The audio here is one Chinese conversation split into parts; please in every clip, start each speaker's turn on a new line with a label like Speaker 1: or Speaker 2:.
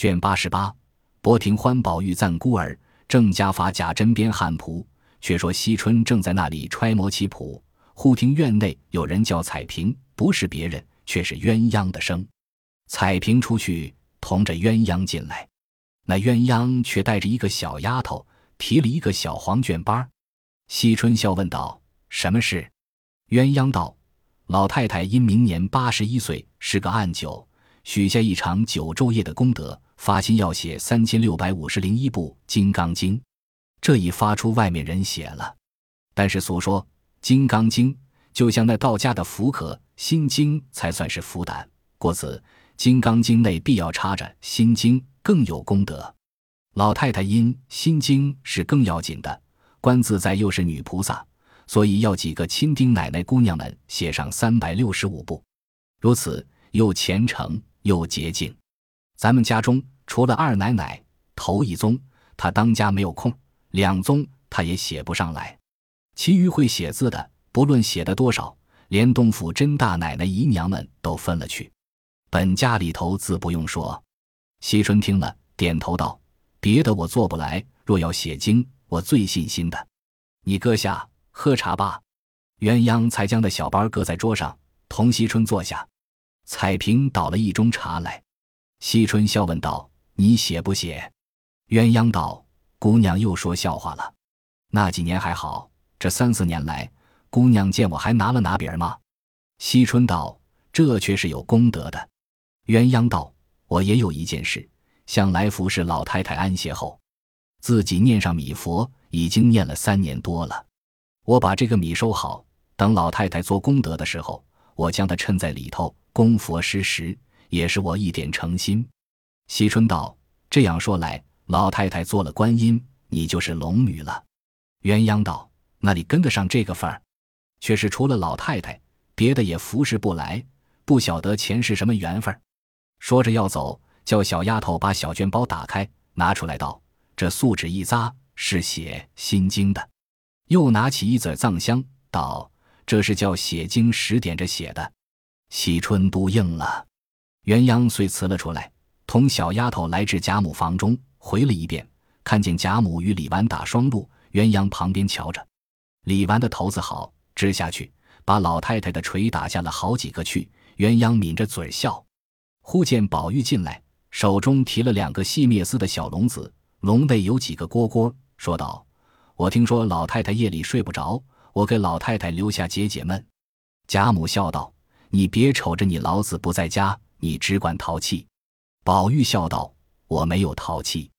Speaker 1: 卷八十八，博廷欢宝玉赞孤儿，正家法贾珍编汉谱。却说惜春正在那里揣摩棋谱，忽听院内有人叫彩屏，不是别人，却是鸳鸯的声。彩屏出去，同着鸳鸯进来。那鸳鸯却带着一个小丫头，提了一个小黄卷包。惜春笑问道：“什么事？”鸳鸯道：“老太太因明年八十一岁，是个暗九，许下一场九昼夜的功德，发心要写三千六百五十零一部《金刚经》。这一发出，外面人写了。但是俗说《金刚经》就像那道家的符壳，《心经》才算是符胆。故此，《金刚经》内必要插着《心经》。”更有功德，老太太因心经是更要紧的，观自在又是女菩萨，所以要几个亲丁奶奶姑娘们写上三百六十五部，如此又虔诚又洁净。咱们家中除了二奶奶头一宗，她当家没有空；两宗她也写不上来，其余会写字的，不论写的多少，连东府甄大奶奶姨娘们都分了去。本家里头自不用说。惜春听了，点头道：“别的我做不来，若要写经，我最信心的。你搁下，喝茶吧。”鸳鸯才将的小包搁在桌上，同惜春坐下。彩萍倒了一盅茶来。惜春笑问道：“你写不写？”鸳鸯道：“姑娘又说笑话了。那几年还好，这三四年来，姑娘见我还拿了拿笔儿吗？”惜春道：“这却是有功德的。”鸳鸯道。我也有一件事，向来服侍老太太安歇后，自己念上米佛，已经念了三年多了。我把这个米收好，等老太太做功德的时候，我将它衬在里头供佛施食，也是我一点诚心。惜春道：“这样说来，老太太做了观音，你就是龙女了。”鸳鸯道：“那里跟得上这个份儿？却是除了老太太，别的也服侍不来，不晓得前世什么缘分。”说着要走，叫小丫头把小绢包打开，拿出来道：“这素纸一扎，是写心经的。”又拿起一子藏香，道：“这是叫写经时点着写的。”惜春都应了。鸳鸯遂辞了出来，同小丫头来至贾母房中，回了一遍，看见贾母与李纨打双路，鸳鸯旁边瞧着。李纨的头子好，支下去，把老太太的锤打下了好几个去。鸳鸯抿着嘴笑。忽见宝玉进来，手中提了两个细篾丝的小笼子，笼内有几个蝈蝈，说道：“我听说老太太夜里睡不着，我给老太太留下解解闷。”贾母笑道：“你别瞅着你老子不在家，你只管淘气。”宝玉笑道：“我没有淘气。”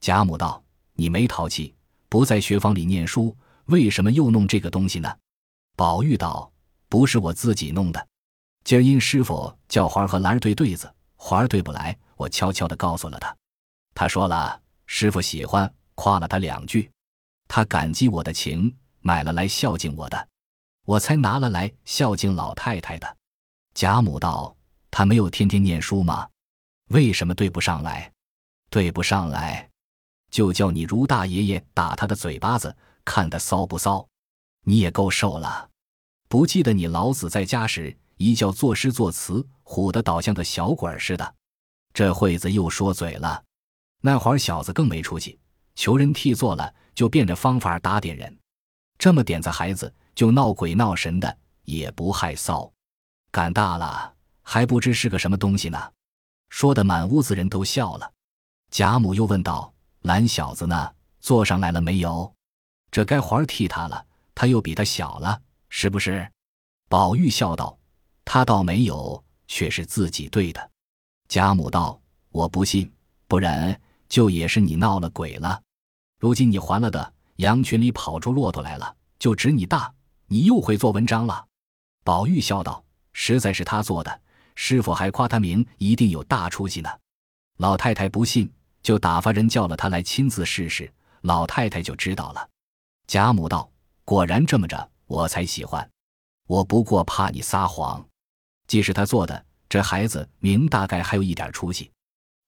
Speaker 1: 贾母道：“你没淘气，不在学房里念书，为什么又弄这个东西呢？”宝玉道：“不是我自己弄的。”今儿因师傅叫环儿和兰儿对对子，环儿对不来，我悄悄的告诉了他。他说了，师傅喜欢，夸了他两句，他感激我的情，买了来孝敬我的，我才拿了来孝敬老太太的。贾母道：“他没有天天念书吗？为什么对不上来？对不上来，就叫你如大爷爷打他的嘴巴子，看他骚不骚？你也够瘦了。不记得你老子在家时。”一叫作诗作词，唬得倒像个小鬼似的。这会子又说嘴了，那会儿小子更没出息，求人替做了，就变着方法打点人。这么点子孩子就闹鬼闹神的，也不害臊。赶大了还不知是个什么东西呢。说的满屋子人都笑了。贾母又问道：“懒小子呢？坐上来了没有？这该环替他了，他又比他小了，是不是？”宝玉笑道。他倒没有，却是自己对的。贾母道：“我不信，不然就也是你闹了鬼了。如今你还了的，羊群里跑出骆驼来了，就指你大，你又会做文章了。”宝玉笑道：“实在是他做的，师傅还夸他名，一定有大出息呢。”老太太不信，就打发人叫了他来亲自试试。老太太就知道了。贾母道：“果然这么着，我才喜欢。我不过怕你撒谎。”既是他做的，这孩子明大概还有一点出息。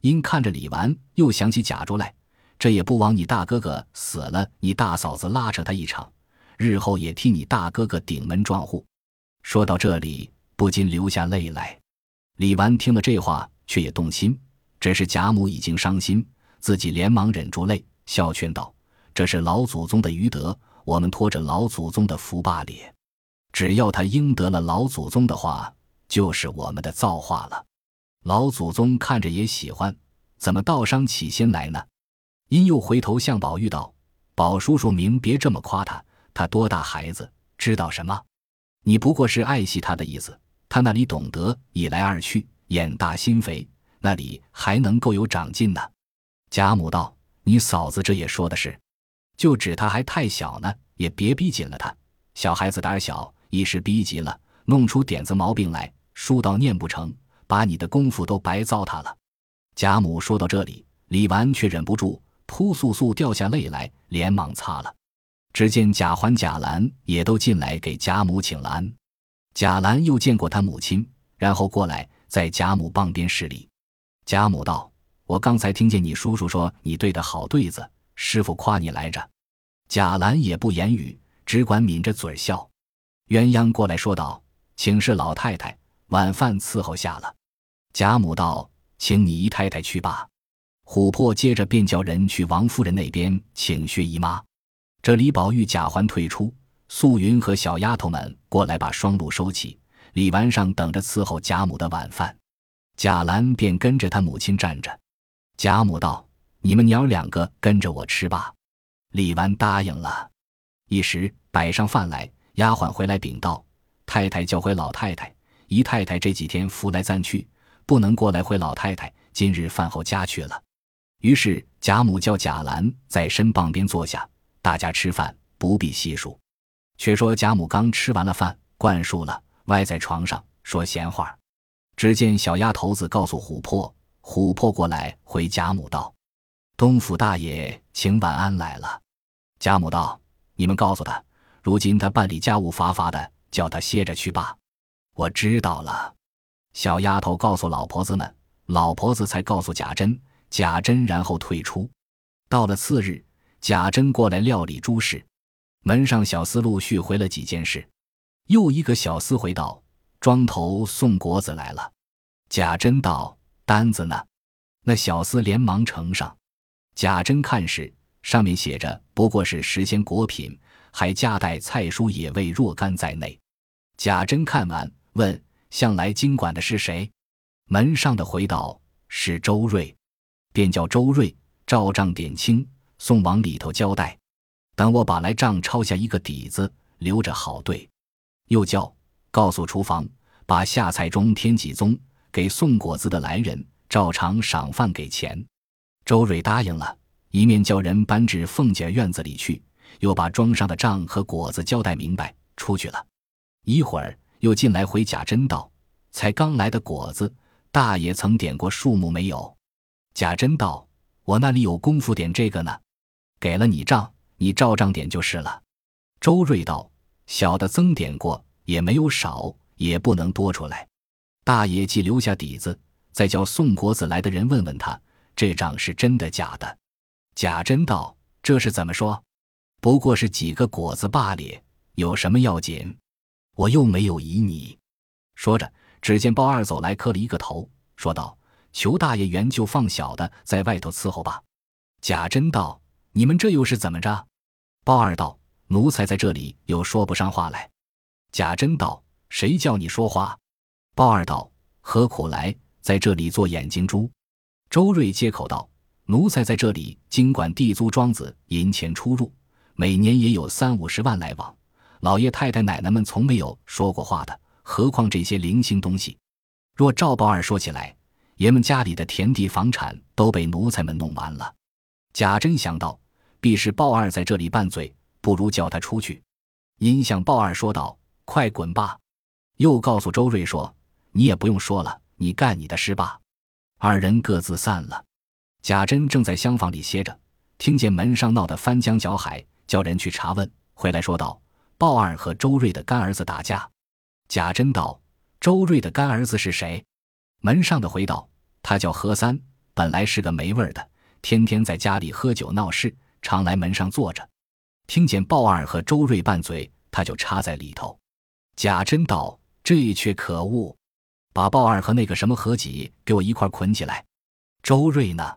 Speaker 1: 因看着李纨，又想起贾珠来，这也不枉你大哥哥死了，你大嫂子拉扯他一场，日后也替你大哥哥顶门撞户。说到这里，不禁流下泪来。李纨听了这话，却也动心，只是贾母已经伤心，自己连忙忍住泪，笑劝道：“这是老祖宗的余德，我们托着老祖宗的福罢了。只要他应得了老祖宗的话，就是我们的造化了。老祖宗看着也喜欢，怎么倒伤起心来呢？”因又回头向宝玉道：“宝叔叔，明别这么夸他，他多大孩子，知道什么？你不过是爱惜他的意思。他那里懂得一来二去，眼大心肥，那里还能够有长进呢？”贾母道：“你嫂子这也说的是，就指他还太小呢，也别逼紧了他。小孩子胆小，一时逼急了，弄出点子毛病来，书到念不成，把你的功夫都白糟蹋了。”贾母说到这里，李纨却忍不住。扑簌簌掉下泪来，连忙擦了。只见贾环、贾兰也都进来给贾母请了安。贾兰又见过他母亲，然后过来在贾母傍边施礼。贾母道：“我刚才听见你叔叔说你对的好对子，师傅夸你来着。”贾兰也不言语，只管抿着嘴笑。鸳鸯过来说道：“请示老太太，晚饭伺候下了。”贾母道：“请你姨太太去吧。”琥珀接着便叫人去王夫人那边请薛姨妈。这李宝玉、贾环退出，素云和小丫头们过来把双鹿收起。李纨上等着伺候贾母的晚饭，贾兰便跟着他母亲站着。贾母道：“你们娘两个跟着我吃吧。”李纨答应了。一时摆上饭来，丫鬟回来禀道：“太太叫回老太太，姨太太这几天扶来暂去，不能过来回老太太。今日饭后家去了。”于是贾母叫贾兰在身傍边坐下，大家吃饭不必细数。却说贾母刚吃完了饭，灌输了，歪在床上说闲话。只见小丫头子告诉琥珀，琥珀过来回贾母道：“东府大爷请晚安来了。”贾母道：“你们告诉他，如今他办理家务乏乏的，叫他歇着去吧。”我知道了。小丫头告诉老婆子们，老婆子才告诉贾珍。贾珍然后退出，到了次日，贾珍过来料理诸事，门上小厮陆续回了几件事，又一个小厮回道：“庄头送果子来了。”贾珍道：“单子呢？”那小厮连忙呈上，贾珍看时，上面写着不过是时鲜果品，还夹带菜蔬野味若干在内。贾珍看完，问：“向来经管的是谁？”门上的回道：“是周瑞。”便叫周瑞照账点清，送往里头交代。等我把来账抄下一个底子，留着好对。又叫告诉厨房，把下菜中添几宗，给送果子的来人照常赏饭给钱。周瑞答应了，一面叫人搬至凤姐院子里去，又把庄上的账和果子交代明白，出去了。一会儿又进来回贾珍道：“才刚来的果子，大爷曾点过数目没有？”贾珍道：“我那里有功夫点这个呢，给了你账，你照账点就是了。”周瑞道：“小的增点过，也没有少，也不能多出来。大爷既留下底子，再叫送果子来的人问问他，这账是真的假的。”贾珍道：“这是怎么说？不过是几个果子罢了，有什么要紧？我又没有疑你。”说着，只见鲍二走来，磕了一个头，说道。求大爷原就放小的在外头伺候吧。贾珍道：“你们这又是怎么着？”包二道：“奴才在这里又说不上话来。”贾珍道：“谁叫你说话？”包二道：“何苦来在这里做眼睛珠？”周瑞接口道：“奴才在这里经管地租庄子，银钱出入，每年也有三五十万来往。老爷太太奶奶们从没有说过话的，何况这些零星东西？若照包二说起来。”爷们家里的田地房产都被奴才们弄完了。贾珍想到，必是鲍二在这里拌嘴，不如叫他出去。因向鲍二说道：“快滚吧！”又告诉周瑞说：“你也不用说了，你干你的事吧。”二人各自散了。贾珍正在厢房里歇着，听见门上闹得翻江搅海，叫人去查问。回来说道：“鲍二和周瑞的干儿子打架。”贾珍道：“周瑞的干儿子是谁？”门上的回道：“他叫何三，本来是个没味儿的，天天在家里喝酒闹事，常来门上坐着。听见鲍二和周瑞拌嘴，他就插在里头。”贾珍道：“这却可恶，把鲍二和那个什么何几给我一块捆起来。”周瑞呢？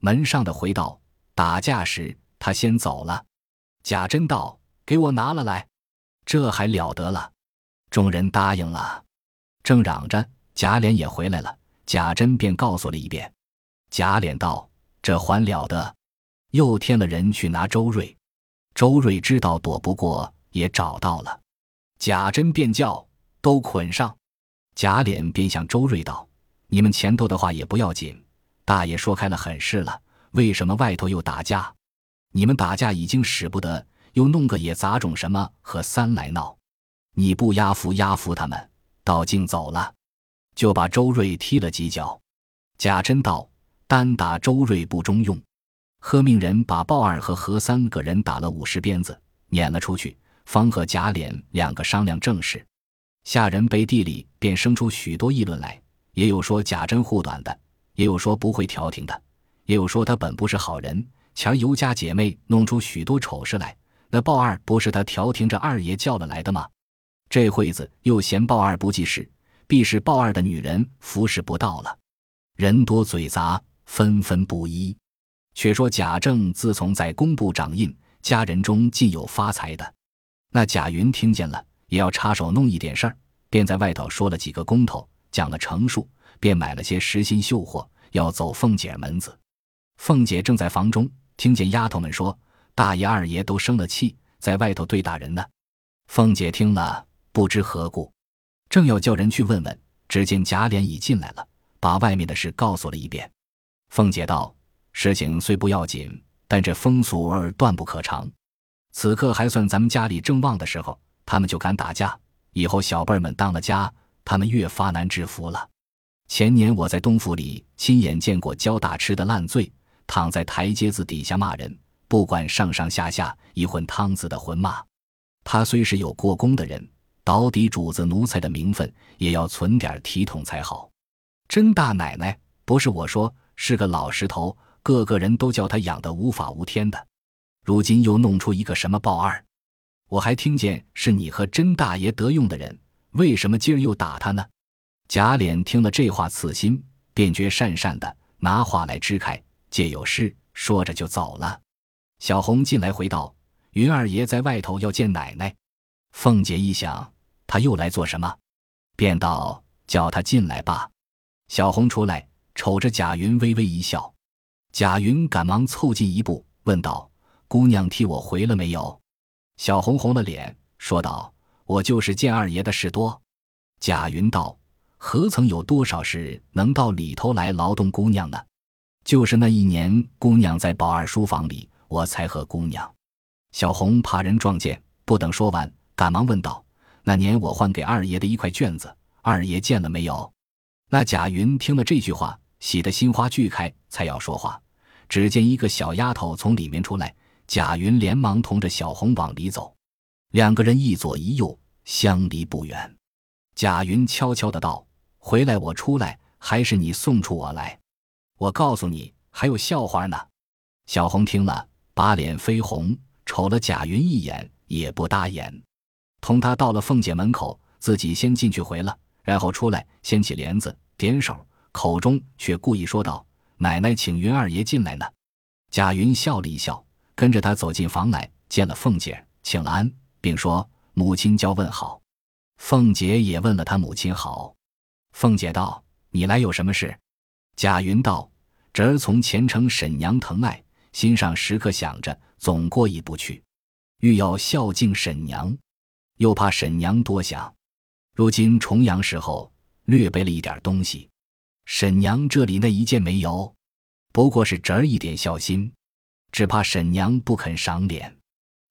Speaker 1: 门上的回道：“打架时他先走了。”贾珍道：“给我拿了来。”这还了得了！众人答应了。正嚷着，贾琏也回来了。贾珍便告诉了一遍。贾琏道：“这还了得！”又添了人去拿周瑞。周瑞知道躲不过，也找到了。贾珍便叫：“都捆上。”贾琏便向周瑞道：“你们前头的话也不要紧，大爷说开了狠事了。为什么外头又打架？你们打架已经使不得，又弄个野杂种什么和三来闹？你不压服压服他们，倒竟走了，就把周瑞踢了几脚。”贾珍道：“单打周瑞不中用，喝命人把鲍二和何三个人打了五十鞭子，撵了出去，方和贾琏两个商量正事。”下人背地里便生出许多议论来，也有说贾珍护短的，也有说不会调停的，也有说他本不是好人。前尤家姐妹弄出许多丑事来，那鲍二不是他调停着二爷叫了来的吗？这会子又嫌鲍二不济事，必是鲍二的女人服侍不到了。人多嘴杂，纷纷不依。却说贾政自从在工部掌印，家人中既有发财的。那贾云听见了。也要插手弄一点事儿，便在外头说了几个工头，讲了成数，便买了些实心绣货，要走凤姐门子。凤姐正在房中，听见丫头们说大爷二爷都生了气，在外头对打人呢。凤姐听了，不知何故，正要叫人去问问，只见贾琏已进来了，把外面的事告诉了一遍。凤姐道：“事情虽不要紧，但这风俗儿断不可长。此刻还算咱们家里正旺的时候。”他们就敢打架，以后小辈儿们当了家，他们越发难制服了。前年我在东府里亲眼见过焦大吃的烂醉，躺在台阶子底下骂人，不管上上下下一混汤子的混骂。他虽是有过功的人，倒抵主子奴才的名分，也要存点体统才好。甄大奶奶不是我说，是个老石头，个个人都叫他养得无法无天的，如今又弄出一个什么豹二。我还听见是你和甄大爷得用的人，为什么今儿又打他呢？贾琏听了这话刺心，便觉讪讪的，拿话来支开，借有事说着就走了。小红进来回道：“云二爷在外头要见奶奶。”凤姐一想，他又来做什么，便道：“叫他进来吧。”小红出来，瞅着贾云，微微一笑。贾云赶忙凑近一步，问道：“姑娘替我回了没有？”小红红了脸，说道：“我就是见二爷的事多。”贾云道：“何曾有多少事能到里头来劳动姑娘呢？就是那一年，姑娘在宝二书房里，我才和姑娘。”小红怕人撞见，不等说完，赶忙问道：“那年我换给二爷的一块卷子，二爷见了没有？”那贾云听了这句话，喜得心花俱开，才要说话，只见一个小丫头从里面出来。贾云连忙同着小红往里走，两个人一左一右，相离不远。贾云悄悄的道：“回来，我出来，还是你送出我来？我告诉你，还有笑话呢。”小红听了，把脸绯红，瞅了贾云一眼，也不搭言。同他到了凤姐门口，自己先进去回了，然后出来，掀起帘子，点手，口中却故意说道：“奶奶请云二爷进来呢。”贾云笑了一笑。跟着他走进房来，见了凤姐，请了安，并说：“母亲交问好。”凤姐也问了他母亲好。凤姐道：“你来有什么事？”贾云道：“侄儿从前承沈娘疼爱，心上时刻想着，总过意不去，欲要孝敬沈娘，又怕沈娘多想。如今重阳时候，略备了一点东西，沈娘这里那一件没有，不过是侄儿一点孝心。”只怕沈娘不肯赏脸，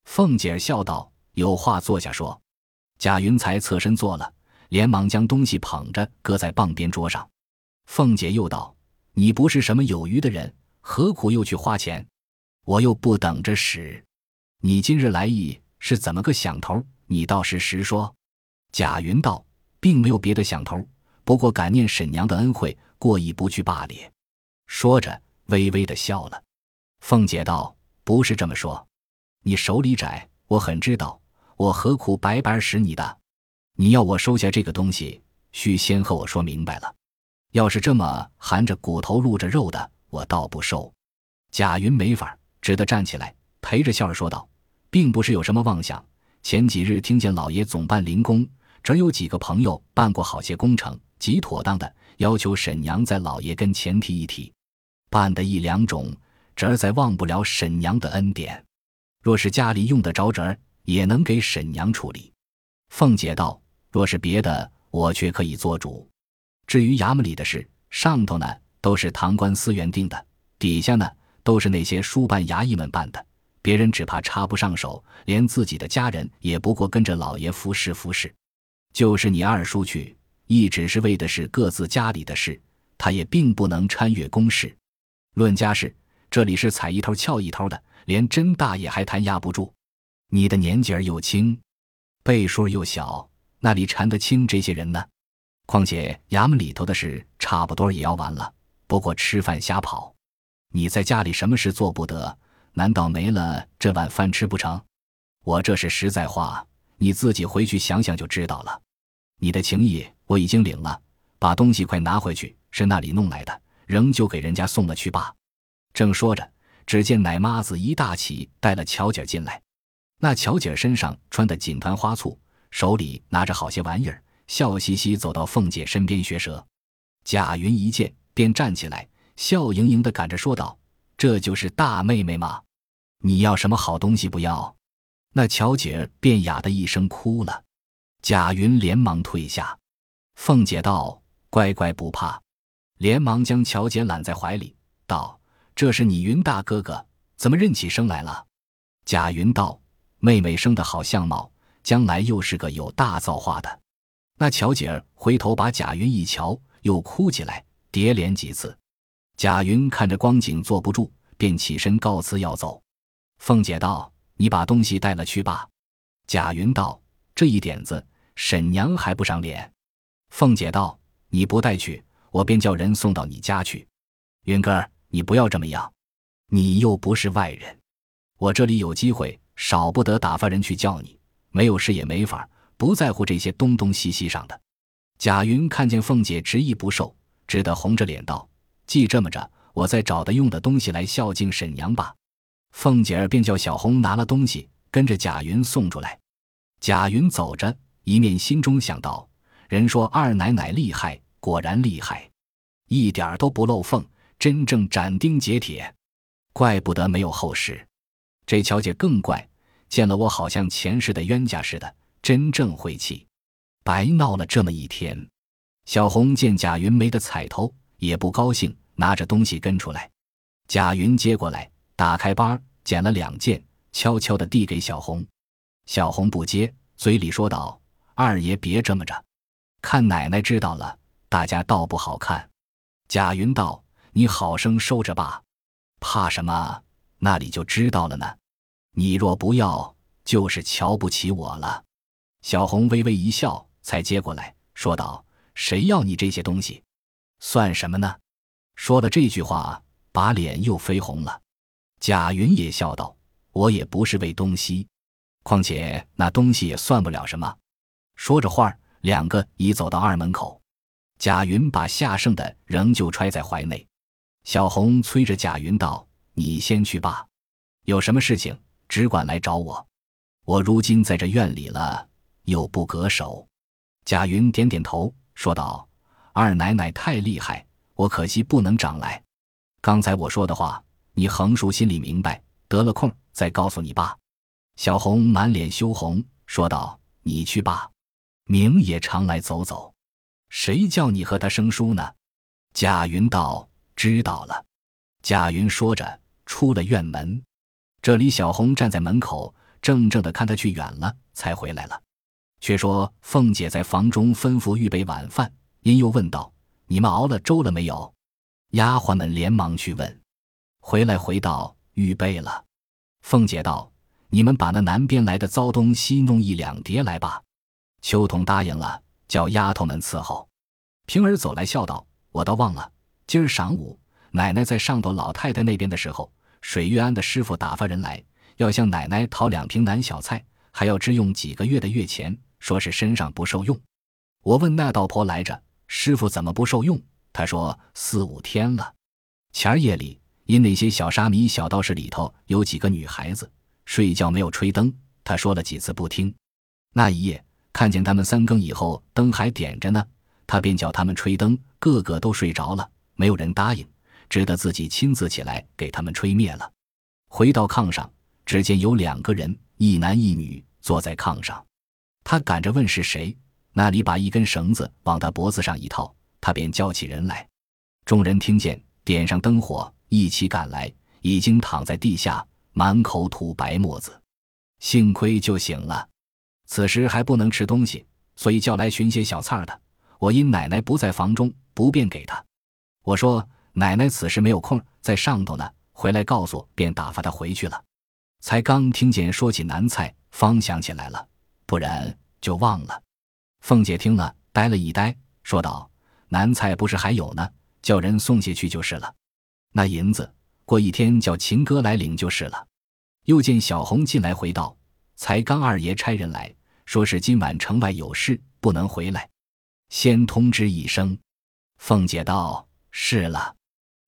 Speaker 1: 凤姐笑道：“有话坐下说。”贾云才侧身坐了，连忙将东西捧着搁在傍边桌上。凤姐又道：“你不是什么有余的人，何苦又去花钱？我又不等着使。你今日来意是怎么个想头？你倒是实说。”贾云道：“并没有别的想头，不过感念沈娘的恩惠，过意不去罢了。”说着，微微的笑了。凤姐道：“不是这么说，你手里窄，我很知道，我何苦白白使你的？你要我收下这个东西，须先和我说明白了。要是这么含着骨头露着肉的，我倒不收。贾云没法，只得站起来，陪着笑儿说道：“并不是有什么妄想。前几日听见老爷总办灵工，这儿有几个朋友办过好些工程，极妥当的，要求沈娘在老爷跟前提一提。办的一两种，侄儿再忘不了沈娘的恩典。若是家里用得着侄儿，也能给沈娘处理。”凤姐道：“若是别的，我却可以做主。至于衙门里的事，上头呢都是堂官司员定的，底下呢都是那些书办衙役们办的。别人只怕插不上手，连自己的家人也不过跟着老爷服侍服侍。就是你二叔去，一直是为的是各自家里的事，他也并不能参阅公事。论家事，这里是踩一头翘一头的，连甄大爷还谈压不住。你的年纪儿又轻。”辈数又小，那里缠得清这些人呢？况且衙门里头的事差不多也要完了，不过吃饭瞎跑。你在家里什么事做不得？难道没了这碗饭吃不成？我这是实在话，你自己回去想想就知道了。你的情谊我已经领了，把东西快拿回去，是那里弄来的，仍旧给人家送了去罢。正说着，只见奶妈子一大起带了巧姐进来。那巧姐身上穿的锦团花簇，手里拿着好些玩意儿，笑嘻嘻走到凤姐身边学舌。贾云一见，便站起来，笑盈盈的赶着说道：“这就是大妹妹吗？你要什么好东西不要？”那巧姐便哑的一声哭了。贾云连忙退下。凤姐道：“乖乖不怕。”连忙将巧姐揽在怀里，道：“这是你云大哥哥，怎么认起生来了？”贾云道。妹妹生的好相貌，将来又是个有大造化的。那巧姐儿回头把贾云一瞧，又哭起来，叠连几次。贾云看着光景坐不住，便起身告辞要走。凤姐道：“你把东西带了去吧。”贾云道：“这一点子，沈娘还不赏脸。”凤姐道：“你不带去，我便叫人送到你家去。云哥儿，你不要这么样，你又不是外人，我这里有机会。”少不得打发人去叫你，没有事也没法，不在乎这些东东西西上的。贾云看见凤姐执意不受，只得红着脸道：“既这么着，我再找的用的东西来孝敬沈娘吧。”凤姐儿便叫小红拿了东西，跟着贾云送出来。贾云走着，一面心中想到：人说二奶奶厉害，果然厉害，一点儿都不漏缝，真正斩钉截铁，怪不得没有后事。这乔姐更怪，见了我好像前世的冤家似的，真正晦气，白闹了这么一天。小红见贾云没得彩头，也不高兴，拿着东西跟出来。贾云接过来，打开包，捡了两件，悄悄地递给小红。小红不接，嘴里说道：“二爷别这么着，看奶奶知道了，大家倒不好看。”贾云道：“你好生收着吧，怕什么？”那里就知道了呢。你若不要，就是瞧不起我了。小红微微一笑，才接过来说道：“谁要你这些东西，算什么呢？”说了这句话，把脸又绯红了。贾云也笑道：“我也不是为东西，况且那东西也算不了什么。”说着话，两个已走到二门口。贾云把下剩的仍旧揣在怀内。小红催着贾云道。你先去吧，有什么事情只管来找我。我如今在这院里了，又不隔手。贾云点点头，说道：“二奶奶太厉害，我可惜不能长来。刚才我说的话，你横竖心里明白，得了空再告诉你爸。”小红满脸羞红，说道：“你去吧，明也常来走走。谁叫你和他生疏呢？”贾云道：“知道了。”贾云说着。出了院门，这里小红站在门口，怔怔的看他去远了，才回来了。却说凤姐在房中吩咐预备晚饭，因又问道：“你们熬了粥了没有？”丫鬟们连忙去问，回来回道：“预备了。”凤姐道：“你们把那南边来的糟东西弄一两碟来吧。”秋桐答应了，叫丫头们伺候。平儿走来笑道：“我倒忘了，今儿晌午奶奶在上头老太太那边的时候。”水月庵的师傅打发人来，要向奶奶讨两瓶南小菜，还要支用几个月的月钱，说是身上不受用。我问那道婆来着，师傅怎么不受用？他说四五天了。前儿夜里，因那些小沙弥、小道士里头有几个女孩子睡觉没有吹灯，他说了几次不听。那一夜看见他们三更以后灯还点着呢，他便叫他们吹灯，个个都睡着了，没有人答应，只得自己亲自起来给他们吹灭了。回到炕上，只见有两个人，一男一女坐在炕上。他赶着问是谁，那里把一根绳子往他脖子上一套，他便叫起人来。众人听见，点上灯火，一起赶来，已经躺在地下，满口吐白沫子。幸亏就醒了。此时还不能吃东西，所以叫来寻些小菜的。我因奶奶不在房中，不便给他。我说奶奶此时没有空，在上头呢，回来告诉，便打发他回去了。才刚听见说起南菜，方想起来了，不然就忘了。凤姐听了，呆了一呆，说道：“南菜不是还有呢，叫人送下去就是了。那银子过一天叫秦哥来领就是了。”又见小红进来，回道。才刚二爷差人来说是今晚城外有事，不能回来，先通知一声。凤姐道：“是了。”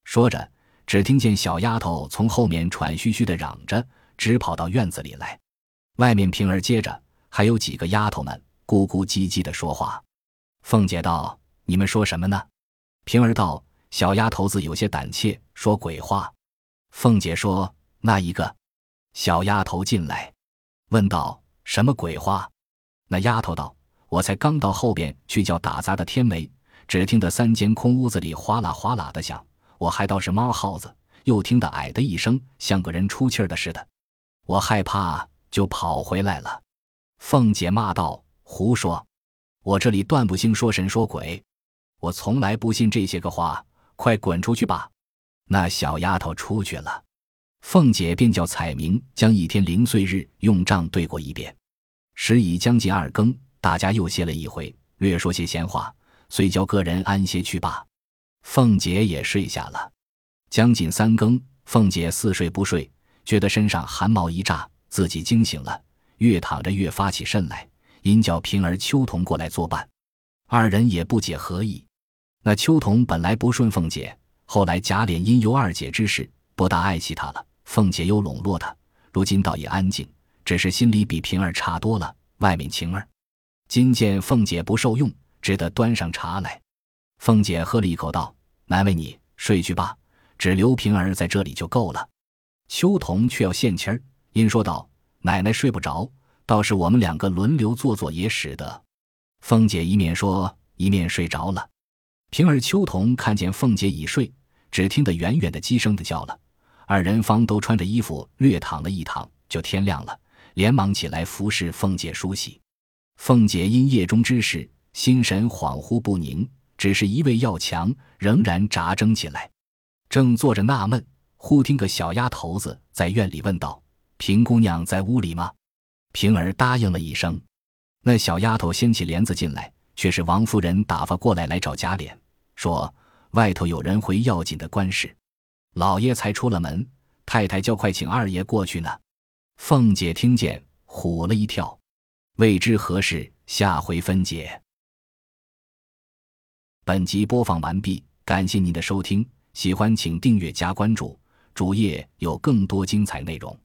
Speaker 1: 说着，只听见小丫头从后面喘吁吁的嚷着，直跑到院子里来。外面平儿接着还有几个丫头们咕咕唧唧的说话。凤姐道：“你们说什么呢？”平儿道：“小丫头子有些胆怯，说鬼话。”凤姐说：“那一个小丫头进来。”问道：“什么鬼话？”那丫头道：“我才刚到后边去叫打杂的天梅，只听得三间空屋子里哗啦哗啦的响，我还倒是猫耗子，又听得哎的一声，像个人出气儿的似的，我害怕，就跑回来了。”凤姐骂道：“胡说！我这里断不兴说神说鬼，我从来不信这些个话，快滚出去吧！”那小丫头出去了。凤姐便叫彩明将一天零碎日用账对过一遍，时已将近二更，大家又歇了一回，略说些闲话，遂叫个人安歇去罢。凤姐也睡下了。将近三更，凤姐似睡不睡，觉得身上寒毛一炸，自己惊醒了，越躺着越发起身来，因叫平儿、秋桐过来作伴。二人也不解何意。那秋桐本来不顺凤姐，后来贾琏因尤二姐之事，不大爱惜她了。凤姐又笼络她，如今倒也安静，只是心里比平儿差多了。外面晴儿，今见凤姐不受用，只得端上茶来。凤姐喝了一口，道：“难为你，睡去吧，只留平儿在这里就够了。”秋桐却要献亲儿，因说道：“奶奶睡不着，倒是我们两个轮流坐坐也使得。”凤姐一面说，一面睡着了。平儿、秋桐看见凤姐已睡，只听得远远的鸡声的叫了。二人方都穿着衣服，略躺了一躺，就天亮了，连忙起来服侍凤姐梳洗。凤姐因夜中之事，心神恍惚不宁，只是一味要强，仍然扎睁起来，正坐着纳闷，忽听个小丫头子在院里问道：“平姑娘在屋里吗？”平儿答应了一声。那小丫头掀起帘子进来，却是王夫人打发过来来找贾琏，说外头有人回要紧的官事。老爷才出了门，太太叫快请二爷过去呢。凤姐听见，唬了一跳，未知何事，下回分解。本集播放完毕，感谢您的收听，喜欢请订阅加关注，主页有更多精彩内容。